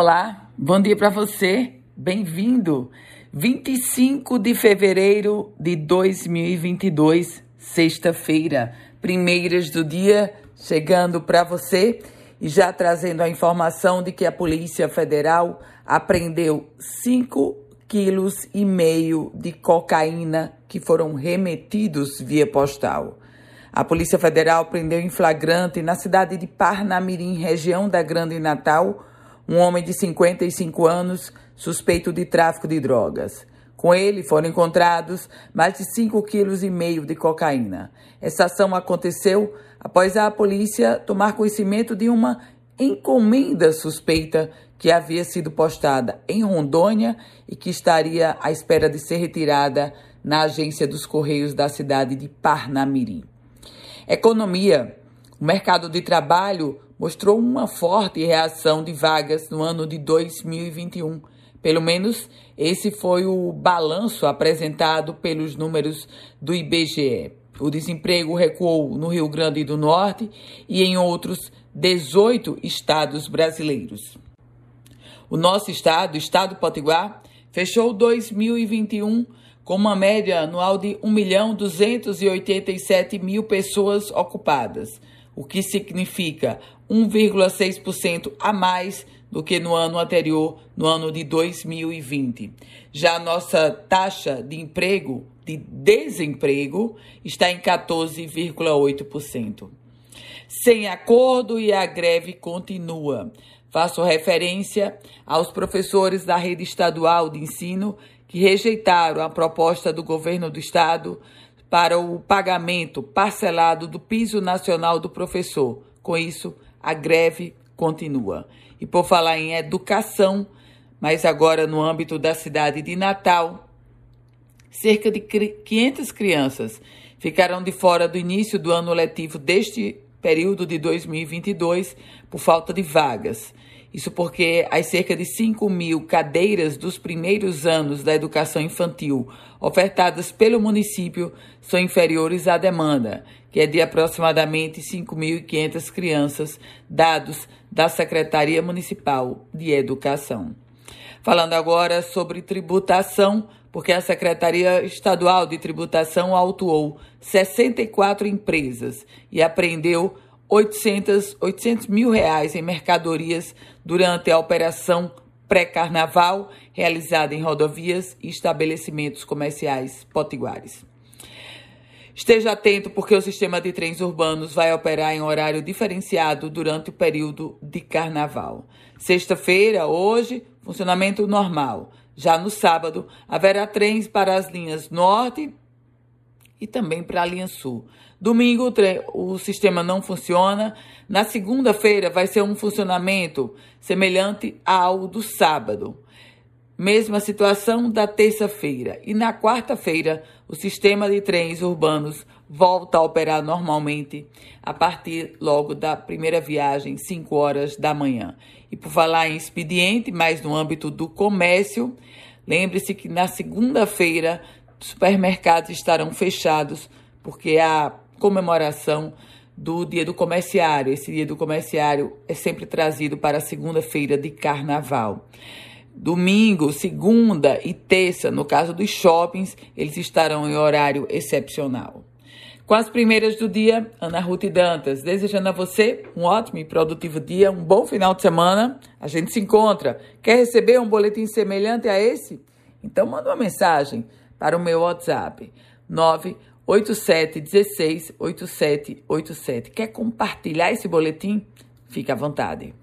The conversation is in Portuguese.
Olá, bom dia para você, bem-vindo. 25 de fevereiro de 2022, sexta-feira, primeiras do dia, chegando para você e já trazendo a informação de que a Polícia Federal apreendeu 5 quilos e meio de cocaína que foram remetidos via postal. A Polícia Federal prendeu em flagrante na cidade de Parnamirim, região da Grande Natal, um homem de 55 anos suspeito de tráfico de drogas. Com ele foram encontrados mais de 5,5 kg de cocaína. Essa ação aconteceu após a polícia tomar conhecimento de uma encomenda suspeita que havia sido postada em Rondônia e que estaria à espera de ser retirada na agência dos Correios da cidade de Parnamirim. Economia. O mercado de trabalho mostrou uma forte reação de vagas no ano de 2021. Pelo menos esse foi o balanço apresentado pelos números do IBGE. O desemprego recuou no Rio Grande do Norte e em outros 18 estados brasileiros. O nosso estado, o estado Potiguar, fechou 2021 com uma média anual de 1 milhão 287 mil pessoas ocupadas, o que significa 1,6% a mais do que no ano anterior, no ano de 2020. Já a nossa taxa de emprego, de desemprego, está em 14,8%. Sem acordo e a greve continua. Faço referência aos professores da rede estadual de ensino que rejeitaram a proposta do governo do estado para o pagamento parcelado do piso nacional do professor. Com isso, a greve continua. E por falar em educação, mas agora no âmbito da cidade de Natal, cerca de 500 crianças ficaram de fora do início do ano letivo deste período de 2022 por falta de vagas. Isso porque as cerca de 5 mil cadeiras dos primeiros anos da educação infantil ofertadas pelo município são inferiores à demanda, que é de aproximadamente 5.500 crianças, dados da Secretaria Municipal de Educação. Falando agora sobre tributação, porque a Secretaria Estadual de Tributação autuou 64 empresas e apreendeu 800, 800 mil reais em mercadorias durante a operação pré-carnaval realizada em rodovias e estabelecimentos comerciais potiguares. Esteja atento porque o sistema de trens urbanos vai operar em horário diferenciado durante o período de carnaval. Sexta-feira, hoje, funcionamento normal. Já no sábado, haverá trens para as linhas norte e também para a linha sul. Domingo o, sistema não funciona. Na segunda-feira vai ser um funcionamento semelhante ao do sábado. Mesma situação da terça-feira. E na quarta-feira, o sistema de trens urbanos volta a operar normalmente a partir logo da primeira viagem, 5 horas da manhã. E por falar em expediente, mais no âmbito do comércio, lembre-se que na segunda-feira supermercados estarão fechados porque há comemoração do Dia do Comerciário. Esse Dia do Comerciário é sempre trazido para a segunda-feira de carnaval. Domingo, segunda e terça, no caso dos shoppings, eles estarão em horário excepcional. Com as primeiras do dia, Ana Ruth Dantas, desejando a você um ótimo e produtivo dia, um bom final de semana. A gente se encontra. Quer receber um boletim semelhante a esse? Então manda uma mensagem para o meu WhatsApp 987168787. Quer compartilhar esse boletim? Fique à vontade.